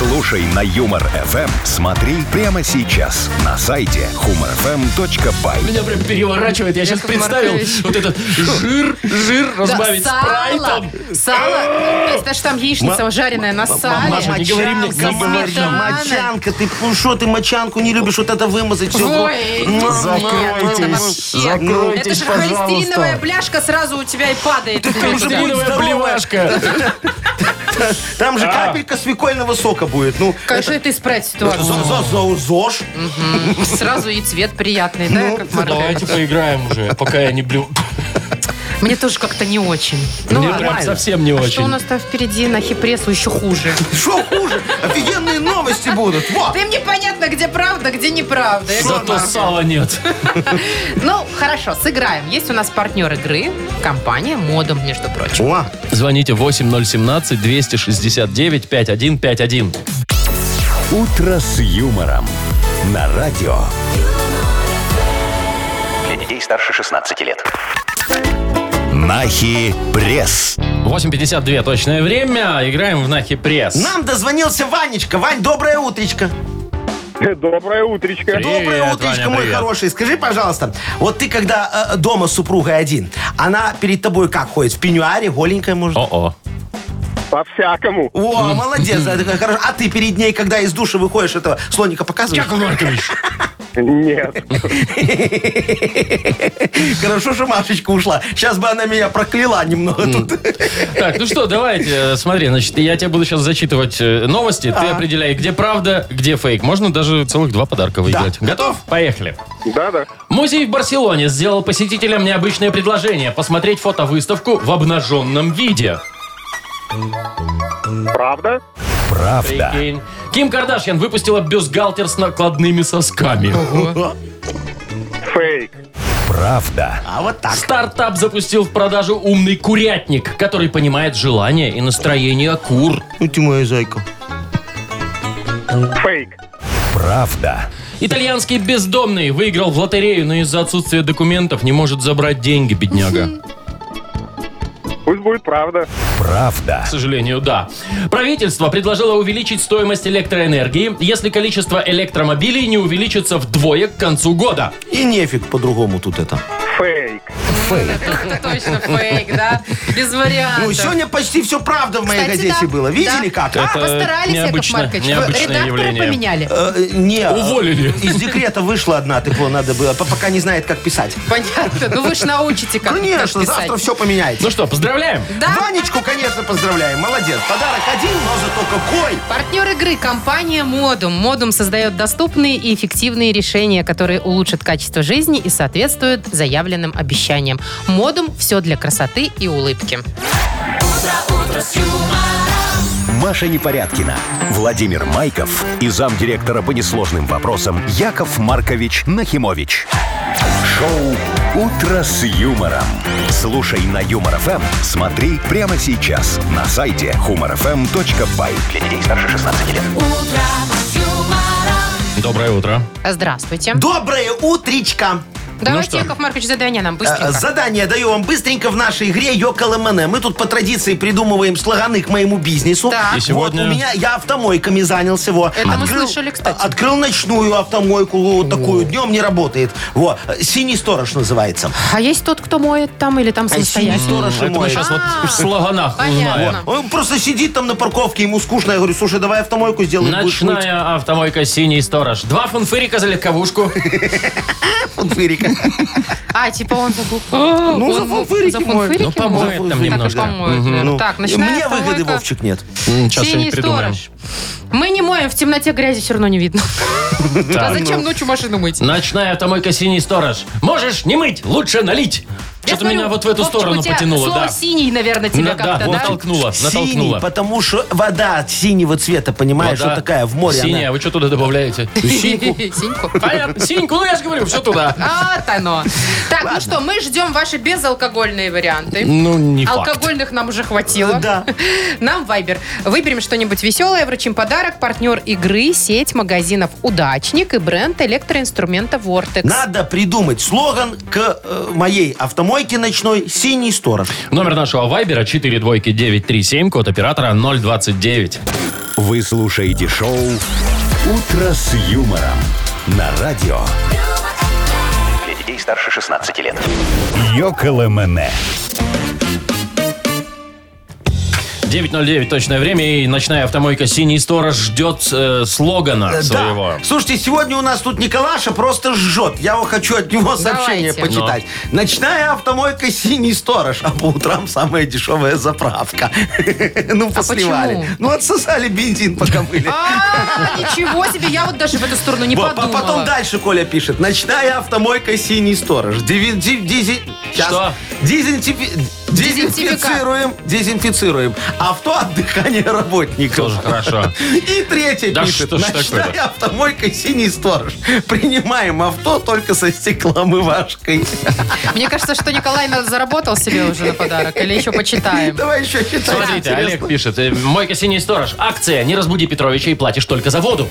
Слушай на Юмор ФМ. Смотри прямо сейчас на сайте humorfm.by. Меня прям переворачивает. Я сейчас Яков представил Маркович. вот этот жир, жир разбавить сало, спрайтом. сало, то есть даже там яичница жареная на сале. Маша, не говори мне, Мочанка, говори. Ты ну что ты мочанку не любишь, вот это вымазать все. Ой, Закройтесь, это вообще. закройтесь, Это же пожалуйста. холестериновая бляшка сразу у тебя и падает. Холестериновая блевашка. <laughs> Там же капелька свекольного сока будет. Ну, Конечно, это исправить за, ситуацию. за, за, ЗОЖ. Сразу и цвет приятный, да, Яков Маркович? Давайте поиграем уже, пока я не блю. Мне тоже как-то не очень. Ну Мне прям совсем не А Что у очень. нас там впереди на хипрессу еще хуже? Что хуже? Офигенные новости будут. Вот. Ты мне понятно, где правда, где неправда. Яков Зато сала нет. <laughs> Ну, хорошо, сыграем. Есть у нас партнер игры, компания Модум, между прочим. О, Звоните 8017-269-5151. «Утро с юмором» на радио. Для детей старше 16 лет. Нахи пресс. 8.52 точное время. Играем в Нахи Пресс. нам дозвонился Ванечка. Вань, доброе утречко. Доброе утречко. Привет, Доброе утречко, Ваня, мой привет. хороший. Скажи, пожалуйста, вот ты когда э, дома с супругой один, она перед тобой как ходит? В пеньюаре, голенькая, может? О-о. По-всякому. О, молодец, хорошая. А ты перед ней, когда из душа выходишь, этого слоника показываешь? Яков Маркович. Нет. <laughs> Хорошо, что Машечка ушла. Сейчас бы она меня прокляла немного тут. Так, ну что, давайте, э, смотри, значит, я тебе буду сейчас зачитывать э, новости, ты определяй, где правда, где фейк. Можно даже целых два подарка выиграть. Готов? Поехали. Да-да. Музей в Барселоне сделал посетителям необычное предложение посмотреть фотовыставку в обнаженном виде. Правда? Правда. Прикинь. Ким Кардашьян выпустила бюстгальтер с накладными сосками. Фейк. Правда. А вот так. Стартап запустил в продажу умный курятник, который понимает желания и настроение кур. Ну ты моя зайка. Фейк. Правда. Итальянский бездомный выиграл в лотерею, но из-за отсутствия документов не может забрать деньги, бедняга. <laughs> Пусть будет правда. Правда. К сожалению, да. Правительство предложило увеличить стоимость электроэнергии, если количество электромобилей не увеличится вдвое к концу года. И нефиг по-другому тут это. Фейк. Это точно фейк, да? Без вариантов. Ну, сегодня почти все правда в моей Кстати, газете да. было. Видели Да. как? а? Это Постарались, Яков необычно- Маркович. Необычное Редактора явление. поменяли? Э, не, Уволили. Из декрета вышла одна, так надо было, по- пока не знает, как писать. Понятно. Ну вы ж научите, как, как Конечно, писать. завтра все поменяется. Ну что, поздравляем! Да. Ванечку, конечно, поздравляем. Молодец. Подарок один, но зато какой. Партнер игры – компания «Модум». «Модум» создает доступные и эффективные решения, которые улучшат качество жизни и соответствуют заявленным обещаниям. «Модум» – все для красоты и улыбки. Маша Непорядкина, Владимир Майков и замдиректора по несложным вопросам Яков Маркович Нахимович. Шоу «Утро с юмором». Слушай на Юмор ФМ, смотри прямо сейчас на сайте humorfm.by. Для детей старше 16 лет. Доброе утро. Здравствуйте. Доброе утречко. Давайте, что? Яков Маркович, задание нам Э, быстренько. Задание даю вам быстренько в нашей игре Йоколэ Мэне. Мы тут по традиции придумываем слоганы к моему бизнесу. Так. И сегодня- Вот у меня, я автомойками занялся. Вот. Это мы слышали, кстати. Открыл ночную автомойку, вот такую. Днем не работает. Вот. Синий сторож называется. А есть тот, кто моет там или там А синий самостоятельно? сторож и Это мы моет. сейчас вот в слоганах понятно. узнаем. Он просто сидит там на парковке, ему скучно. Я говорю, слушай, давай автомойку сделаем. будешь мыть». Ночная автомойка «Синий сторож». Два фунфырика за легковушку. <laughs> Фунфырика. А, типа он. Ну, за Он фунфырики за моет. фунфырики Ну, помоет моет? там Так, немножко. помоет, наверное. Ну, Так, ночная Мне выгоды. Вовчик, нет. Сейчас что-нибудь придумаем. Мы не моем, в темноте грязи все равно не видно. <laughs> А зачем ночью машину мыть? Ночная автомойка «Синий сторож». Можешь не мыть, лучше налить. Что-то меня вот в эту сторону потянуло, да. синий, наверное, тебя как-то, да? натолкнуло, Синий, натолкнуло. потому что вода синего цвета, понимаешь, Вода вот такая в море. Синяя, вы что туда добавляете? <laughs> Синьку. Понятно, синьку, ну я же говорю, все туда. Вот оно. Так, ну что, мы ждем ваши безалкогольные варианты. Ну, не факт. Алкогольных нам уже хватило. Да. Нам Вайбер. Выберем что-нибудь веселое, вручим подарок. Партнер игры, сеть магазинов «Удачник» и бренд электроинструмента «Вортекс». Надо придумать слоган к э, моей автомойке ночной «Синий сторож». Номер нашего вайбера 42937, код оператора 029. Вы слушаете шоу «Утро с юмором» на радио Для детей старше 16 лет. «Йоколэмэне». 9.09 точное время, и ночная автомойка «Синий сторож» ждет э, слогана Э, своего. Да. Слушайте, сегодня у нас тут Николаша просто жжет. Я вот хочу от него сообщение Давайте. почитать. Ночная автомойка «Синий сторож», а по утрам самая дешевая заправка. <laughs> Ну, посливали. почему? Ну, отсосали бензин, пока <laughs> мыли. А, ничего себе, я вот даже в эту сторону не Во, по- подумала. Потом дальше Коля пишет. Ночная автомойка «Синий сторож». Диви- ди- дизи- щас. Что? Дезинтифи- Дезинфицируем, дезинфицируем. Авто от дыхания работников. Тоже хорошо. И третье Да пишет. что ж Ночная автомойка «Синий сторож». Принимаем авто только со стекломывашкой. Мне кажется, что Николай на- заработал себе уже на подарок. Или еще почитаем. Давай еще читай. Смотрите. Олег пишет. э, Мойка «Синий сторож». Акция «Не разбуди Петровича и платишь только за воду».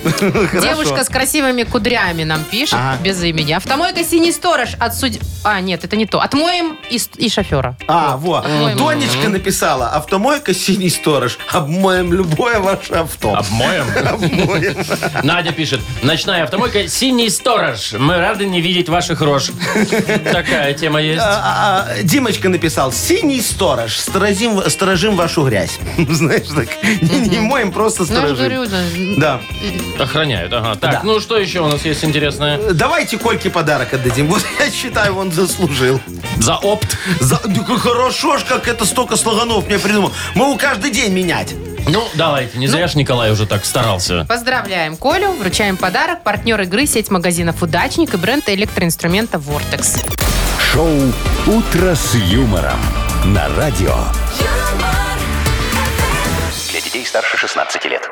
Девушка с красивыми кудрями нам пишет, без имени. Автомойка «Синий сторож» от судь... А, нет, это не то. Отмоем и, с- и шофера. А, Обмоем. Тонечка написала. Автомойка «Синий сторож». Обмоем любое ваше авто. Обмоем. Обмоем. Надя пишет. Ночная автомойка «Синий сторож». Мы рады не видеть ваших рож. Такая тема есть. А, а, Димочка написал, синий сторож, сторожим, сторожим вашу грязь. <laughs> Знаешь, так, не, не моем, просто Ну, сторожим. да. Да. Охраняют, ага. Так, Да. ну что еще у нас есть интересное? Давайте Кольке подарок отдадим. Вот <laughs> я считаю, он заслужил. За опт. За- да как хорошо ж, как это столько слоганов мне придумал. Могу каждый день менять. Ну, давайте, не зря ж Николай уже так старался. Поздравляем Колю, вручаем подарок. Партнер игры сеть магазинов «Удачник» и бренд электроинструмента «Вортекс». Шоу «Утро с юмором» на радио. Для детей старше 16 лет.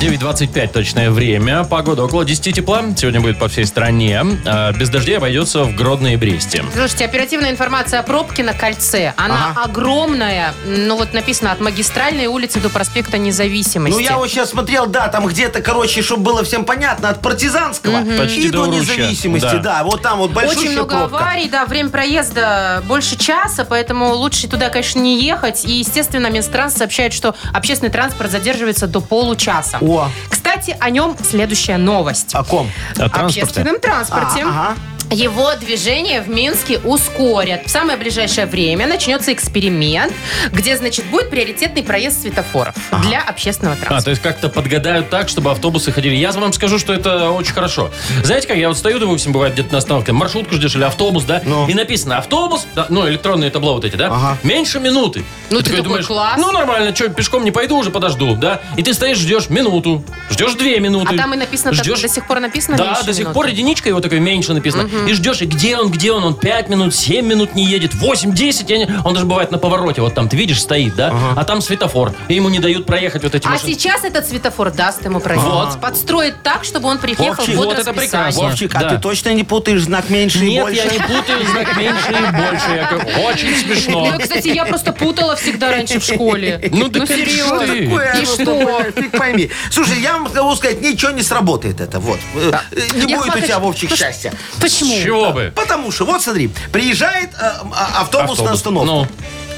9.25 точное время. Погода около 10 тепла. Сегодня будет по всей стране. А, Без дождей обойдется в Гродно и Бресте. Слушайте, оперативная информация о пробке на кольце. Она огромная. Ну вот написано от магистральной улицы до проспекта Независимости. Ну, я вот сейчас смотрел, да, там где-то, короче, чтобы было всем понятно, от партизанского Почти и до до независимости. Да. Да. вот там вот большущая Очень много пробка. аварий, да, время проезда больше часа, поэтому лучше туда, конечно, не ехать. И, естественно, Минтранс сообщает, что общественный транспорт задерживается до получаса. О. Кстати, о нем следующая новость. О ком? О транспорте. общественном транспорте. А, ага. Его движение в Минске ускорят. В самое ближайшее время начнется эксперимент, где, значит, будет приоритетный проезд светофоров для общественного А, транспорта. то есть как-то подгадают так, чтобы автобусы ходили. Я вам скажу, что это очень хорошо. Знаете как, я вот стою, допустим, бывает где-то на остановке, маршрутку ждешь или автобус, да? Ну. И написано автобус, да, ну, электронные табло вот эти, да? Ага. Меньше минуты. Ну, ты такой, класс. Ну, нормально, что, пешком не пойду, уже подожду, да? И ты стоишь, ждешь минуту, ждешь две минуты. А там и написано, так- ждешь... до сих пор написано Да, до сих минуты? пор единичка его такой меньше написано. И ждешь, и где он, где он? Он 5 минут, 7 минут не едет, 8, 10. я не- Он даже бывает на повороте, вот там, ты видишь, стоит, да? А там светофор. И ему не дают проехать вот эти А машины. сейчас этот светофор даст ему проехать. Вот. Подстроит так, чтобы он приехал Вовчик, в вот это прекрасно. Вовчик, а Да. ты точно не путаешь знак меньше и Нет, больше? я не путаю знак меньше и больше. Я говорю, очень смешно. Ну, кстати, я просто путала всегда раньше в школе. Ну, да ну как серьезно. ты? Такое, И ну, что? Фиг пойми. Слушай, я вам могу сказать, ничего не сработает это. Вот. Э, Не Яков будет у тебя, Маркович, Вовчик, счастья. Почему? С чего бы? Потому что, вот смотри, приезжает э, а- автобус, на остановку. Ну,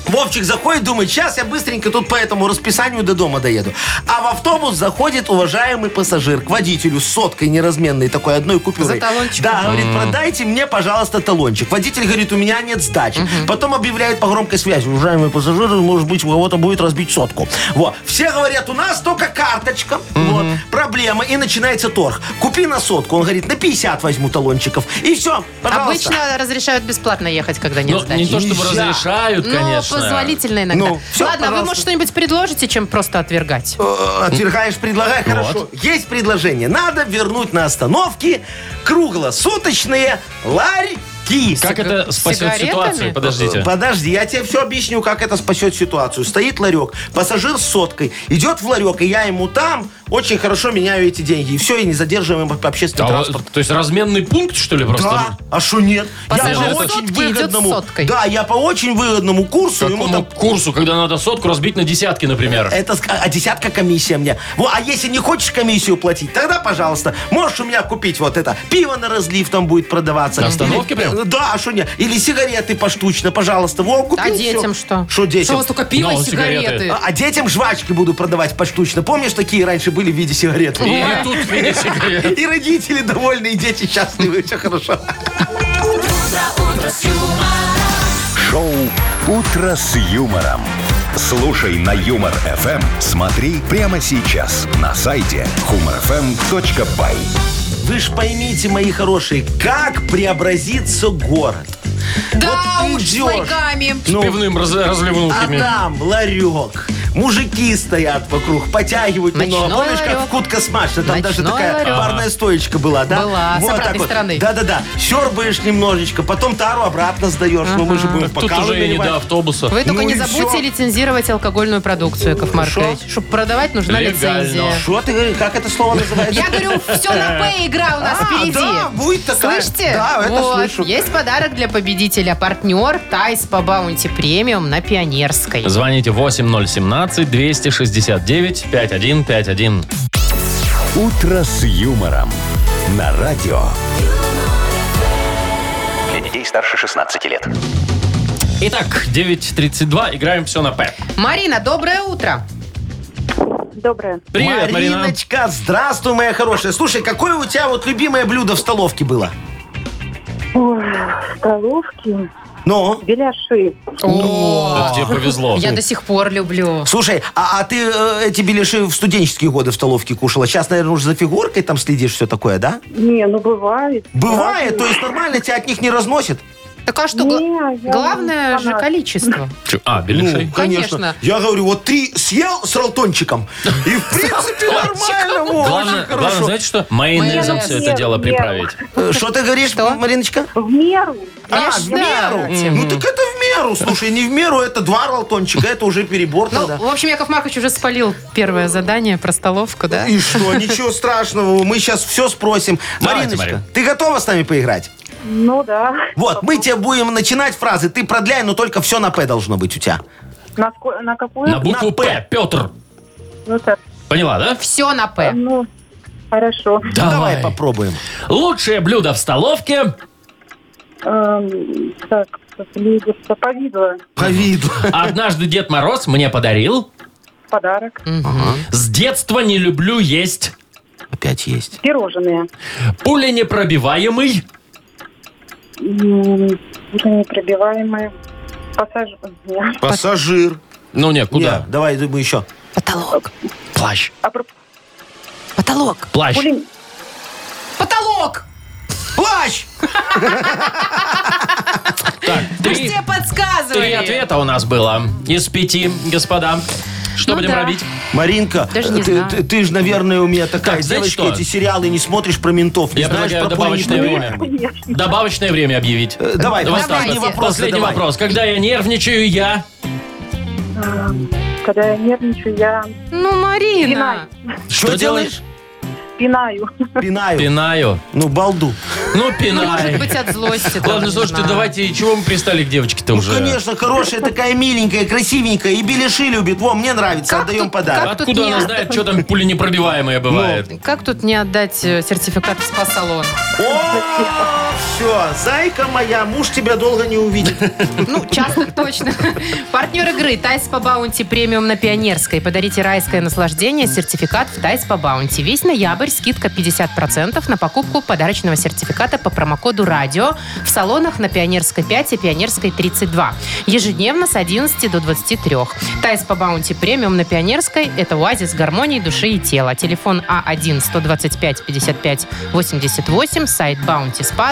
Вовчик заходит, думает, сейчас я быстренько тут по этому расписанию до дома доеду. А в автобус заходит уважаемый пассажир к водителю с соткой неразменной такой одной купюрой. За талончиком. Да, говорит, продайте мне, пожалуйста, талончик. Водитель говорит, у меня нет сдачи. Потом объявляет по громкой связи, уважаемый пассажир, может быть, у кого-то будет разбить сотку. Вот. Все говорят, у нас только карточка. Вот. Проблема. И начинается торг. Купи на сотку. Он говорит, на 50 возьму талончиков. И все, пожалуйста. Обычно разрешают бесплатно ехать, когда нет ну, сдачи. не то чтобы Нельзя. разрешают, Ну, конечно. Позволительно иногда. Ну, всё, Ладно, вы, пожалуйста. может, что-нибудь предложите, чем просто отвергать? Э, Отвергаешь, предлагай, хорошо. Есть предложение. Надо вернуть на остановке круглосуточные ларьки. Как это спасет сигаретами? ситуацию? Подождите. Подожди, я тебе все объясню, как это спасет ситуацию. Стоит ларек, пассажир с соткой, идет в ларек, и я ему там очень хорошо меняю эти деньги. И все, и не задерживаем общественный А, транспорт. то есть разменный пункт, что ли, просто? Да, а что нет? Я по очень сотки идет с выгодному, соткой. да, я по очень выгодному курсу ему Какому там курсу, когда надо сотку разбить на десятки, например? Это, ск- а десятка комиссия мне. Во, а если не хочешь комиссию платить, тогда, пожалуйста, можешь у меня купить вот это. Пиво на разлив там будет продаваться. На остановке Или- прям? Да, а что нет? Или сигареты поштучно, пожалуйста. Во, купил А детям всё. что? Что Что у детям? вас только пиво и сигареты? сигареты. А, а детям жвачки буду продавать поштучно. Помнишь, такие раньше были в виде сигарет? И тут в виде сигарет. И родители довольны, и дети счастливы. Все хорошо. Шоу «Утро с юмором». Слушай на Юмор ФМ. Смотри прямо сейчас на сайте humorfm.by. Вы ж поймите, мои хорошие, как преобразится город. Да Вот уж, с идешь. ларьками. С пивным раз- А разливнухами. там ларек. Мужики стоят вокруг, потягивают Ночной немного. Помнишь, как в кутка смашно? Там даже Ночной такая ларек. барная стоечка была, да? Была, с обратной стороны. Да-да-да. Сербаешь немножечко, потом тару обратно сдаешь. Ну, мы же будем Тут уже и не наливать. до автобуса. Вы только Ну не и забудьте всё. лицензировать алкогольную продукцию, Яков Маркович. Чтобы продавать, нужна Легально. лицензия. Что ты говоришь? Как это слово называется? Я говорю, все на П игра у нас А, впереди. да, будет такая. Слышите? Да, это вот. слышу. Есть подарок для победителя. Партнер Тай Спа Баунти Премиум на Пионерской. Звоните 8017-269-5151. «Утро с юмором» на радио. Для детей старше 16 лет. Итак, 9.32. Играем все на П. Марина, доброе утро. Доброе. Привет, Марина. Мариночка, здравствуй, моя хорошая. Слушай, какое у тебя вот любимое блюдо в столовке было? Ой, столовки, Ну? беляши. О, Это тебе повезло. я до сих пор люблю. Слушай, а, а ты э, эти беляши в студенческие годы в столовке кушала? Сейчас, наверное, уже за фигуркой там следишь, все такое, да? Не, ну бывает. Бывает, то есть нормально тебя от них не разносит? Так а что, Не, я главное же фанат. количество. <laughs> А, беляшей? Ну, Конечно. Я говорю, вот ты съел с ролтончиком, и в принципе нормально, во, Главное, очень главное, хорошо. знаете что? Майонезом Майонез. все это дело Нет, приправить. Э, Что ты говоришь? Мариночка? В меру. А, в меру? Ну так это в меру. Слушай, не в меру, это два ролтончика, это уже перебор Ну, тогда. в общем, Яков Маркович уже спалил первое задание про столовку, да? И что, ничего страшного, мы сейчас все спросим. Давайте, Мариночка, Марин. ты готова с нами поиграть? Ну да. Вот, мы тебе будем начинать фразы, ты продляй, но только все на «П» должно быть у тебя. На, ско- на какую? На букву На П. П. Петр. Ну, так, Поняла, да? Все на П. ну, хорошо. Давай попробуем. Лучшее блюдо в столовке. Эм, так, блюдо повидло. По виду. Однажды Дед Мороз мне подарил. Подарок. С детства не люблю есть. Опять есть. Пирожные. Пуленепробиваемый. М, Непробиваемые. Пассажир. Нет. Пассажир. Ну не, Не, куда? давай мы еще. Потолок. Плащ. А про- Потолок. Плащ. пулем- Потолок! Плащ! Так, три, тебе подсказывали. три ответа у нас было. Из пяти, господа. Что Ну будем да. робить? Маринка, Даже не ты, знаю. ты- ты же, наверное, у меня такая Так, знаете девочка, что? эти сериалы не смотришь про ментов, не Я знаешь предлагаю про добавочное пуленепробиваемый. время. Добавочное время объявить. Э, Давай, Вот последний вот. вопрос Последний задавай. вопрос. Когда я нервничаю, я... Эм, Когда я нервничаю, я Ну, Марина. Что делаешь? Пинаю. Пинаю. Пинаю. Ну, балду. Ну, Ну, пинай. может быть, от злости. Ладно, не слушайте, знаю. давайте, чего мы пристали к девочке-то Ну, уже? конечно, хорошая такая миленькая, красивенькая, и беляши любит. Во, мне нравится, Как отдаем тут- подарок. как тут Откуда не- она знает, что там пуленепробиваемое бывает? Как тут не отдать э, сертификат в спа-салон? О, все, зайка моя, муж тебя долго не увидит. Ну, часто точно. Партнер игры Тай Спа Баунти премиум на Пионерской. Подарите райское наслаждение, сертификат в Тай Спа Баунти. Весь ноябрь скидка 50% на покупку подарочного сертификата по промокоду «Радио» в салонах на Пионерской 5 и Пионерской 32. Ежедневно с 11 до 23. Тайс по Баунти премиум на Пионерской – это оазис гармонии души и тела. Телефон А А1-125-55-88, сайт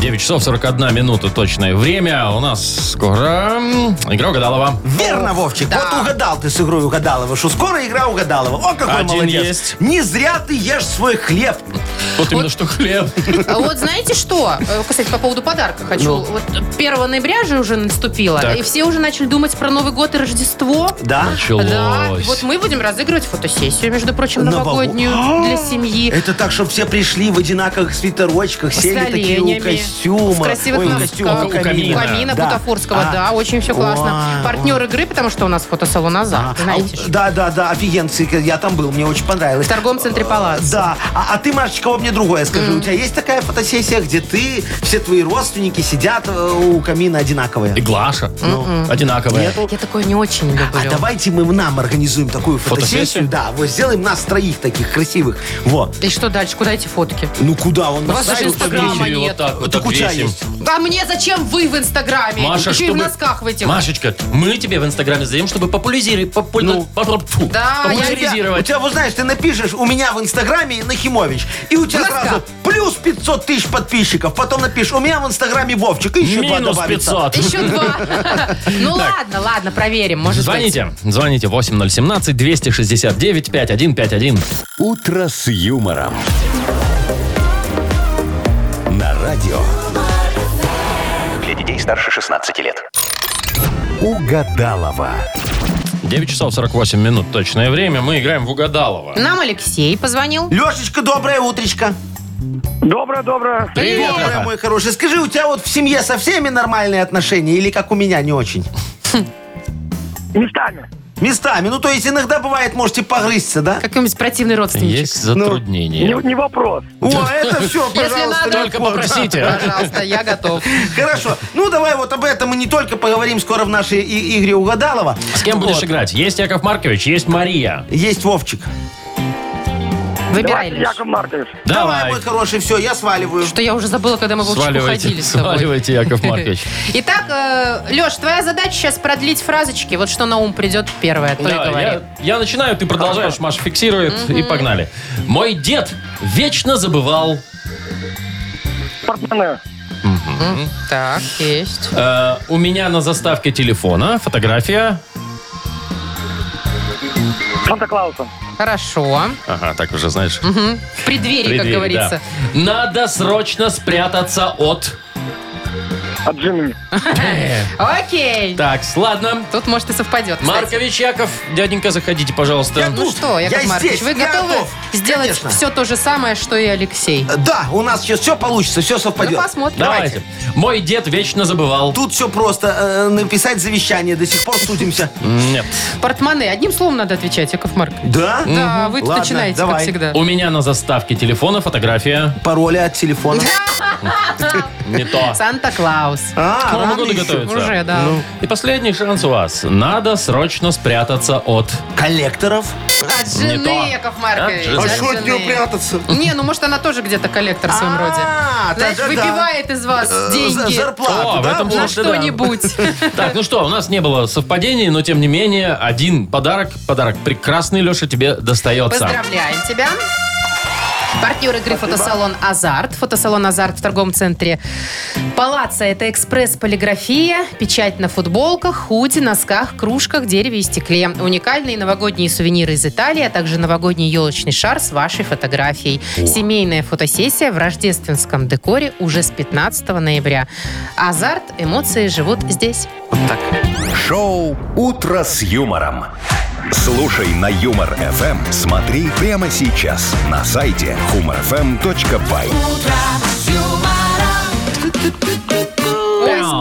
9 часов 41 минута точное время. У нас скоро игра угадалова. Верно, Вовчик. Да. Вот угадал ты с игрой Угадалова, что скоро игра Угадалова. О, какой Один молодец. есть. Не зря ты ешь свой хлеб. Вот именно что хлеб. А Вот знаете что? Э, Кстати, по поводу подарка хочу. Ну. Вот 1 ноября же уже наступило, Так. и все уже начали думать про Новый год и Рождество. Да? Да, и Началось. вот мы будем разыгрывать фотосессию, между прочим, Нового- новогоднюю для семьи. Это так, чтобы все пришли в одинаковых свитерочках, С сели такие у костюма. в красивых Ой, у костюма, У камина. Камина Да. Бутафорского, А. да, очень все классно. Ой, Партнер игры, потому что у нас фотосалон А, «Азарт», знаете а. Да, да, да, офигенцы. Я там был, мне очень понравилось. В торговом центре «Палац». Да. А, а ты, Машечка, вот мне другое скажи. У тебя есть такая фотосессия, где ты, все твои родственники сидят э, у камина одинаковые? И Глаша. М-м. Одинаковая. Нету? Я такое не очень люблю. А давайте мы нам организуем такую фотосессию. Фотосессию? Да, вот сделаем нас троих таких красивых. Вот. И что дальше? Куда эти фотки? Ну куда он У вас нас же ставит? Инстаграма нет. Так вот Так у тебя обвесим. есть. А мне зачем вы в Инстаграме? Маша, Еще и чтобы... в носках в этих. Машечка, мы тебе в Инстаграме сдаем, чтобы популяризировать, Ну. Да, я- У популяризировать. тебя, вот знаешь, ты напишешь у меня в Инстаграме Нахимович, и у тебя Носка. сразу плюс 500 тысяч подписчиков. Потом напишешь у меня в Инстаграме Вовчик, и еще два Минус добавится. 500. Еще два. <laughs> Ну ладно, ладно, проверим. Может быть. Звоните. Звоните 8017-269-5151. «Утро с юмором». Радио Для детей старше 16 лет. «Угадалова». 9 часов 48 минут точное время. Мы играем в Угадалова. Нам Алексей позвонил. Лешечка, доброе утречко. Доброе, доброе. Привет, Доброе, Леха. мой хороший. Скажи, у тебя вот в семье со всеми нормальные отношения или как у меня не очень? Местами. Местами. Ну, то есть иногда бывает, можете погрызться, да? Какой-нибудь противный родственничек. Есть затруднения. Не, не вопрос. О, это все, Если пожалуйста. надо, Только легко. попросите. Пожалуйста, я готов. Хорошо. Ну, давай вот об этом мы не только поговорим скоро в нашей и- игре Угадалова. С кем будешь играть? Есть Яков Маркович, есть Мария. Есть Вовчик. Выбирай, Давайте, Леш. Яков Маркович. Давай, Давай. мой хороший, все, я сваливаю. Что я уже забыла, когда мы в Вовчику Сваливайте, ходили с тобой. сваливайте, Яков Маркович. <laughs> Итак, Леш, твоя задача сейчас продлить фразочки. Вот что на ум придет первое, то и говори. я, я начинаю, ты продолжаешь, Маша фиксирует, и погнали. Мой дед вечно забывал... Портмоне. Так, есть. Э, у меня на заставке телефона фотография... Санта-Клауса. Хорошо. Ага, так уже знаешь. Мгм. В преддверии, как Преддверие, говорится. да. Надо срочно спрятаться от... От Джимми. <laughs> Окей. Так, ладно. Тут, может, и совпадет, кстати. Маркович, Яков, дяденька, заходите, пожалуйста. Я Ну тут. что, Яков Я Маркович, здесь, вы я готовы готов. сделать Конечно. все то же самое, что и Алексей? Да, у нас сейчас все получится, все Ну, совпадет. посмотрим. Давайте. Мой дед вечно забывал. Тут все просто. э, написать завещание. До сих пор судимся. Нет. Портмоне. Одним словом надо отвечать, Яков Маркович. Да? Да, вы тут Ладно, начинаете, давай. как всегда. У меня на заставке телефона фотография Пароли от телефона. <laughs> не то. Санта-Клаус. А, К Новому рано году еще. готовится. Уже, да. И последний шанс у вас. Надо срочно спрятаться от... Коллекторов. От Не жены, то. Яков Маркович. От жены. от А что от жены. нее прятаться? Не, ну может она тоже где-то коллектор в своем А, роде. Знаешь, тогда да. выпивает из вас Э, за- деньги Зарплату, О, в да? этом на смысле, да. что-нибудь. <laughs> Так, ну что, у нас не было совпадений, но тем не менее, один подарок, подарок прекрасный, Леша, тебе достается. Поздравляем тебя. Партнер игры фотосалон «Азарт». Фотосалон «Азарт» в торговом центре «Палаца» – это экспресс-полиграфия, печать на футболках, худи, носках, кружках, дереве и стекле. Уникальные новогодние сувениры из Италии, а также новогодний елочный шар с вашей фотографией. Семейная фотосессия в рождественском декоре уже с 15 ноября. «Азарт» – эмоции живут здесь. Шоу «Утро с юмором». Слушай на Юмор ФМ. Смотри прямо сейчас на сайте humorfm.by. Ой,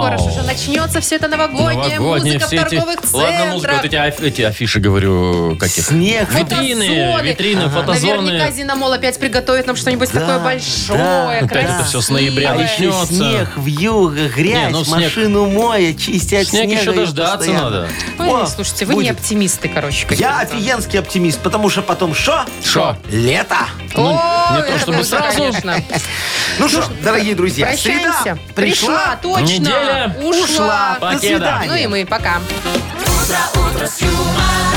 скоро же уже начнется все это новогодняя Новогодние музыка все в эти... торговых Ладно, музыка, вот центрах. эти, аф- эти афиши, говорю, каких? Снег. Витрины, Фотозоны. витрины, Ага. фотозоны. Наверняка Зиномол опять приготовит нам что-нибудь Да, такое большое, да. Опять это всё с ноября красивое. начнется. Снег, вьюга, грязь, Не, ну снег- машину моя, чистить от Снег снега еще и дождаться постоянно. надо. Ой, О, слушайте, вы не будет. оптимисты, короче, Я какие-то. офигенский оптимист, потому что потом что? Шо? Лето. Ну, не то чтобы сразу. конечно. Ну что, дорогие друзья, среда пришла. точно. Неделя Ушла. ушла. До Покеда. свидания. Ну и мы, пока. утро, утро с юмором.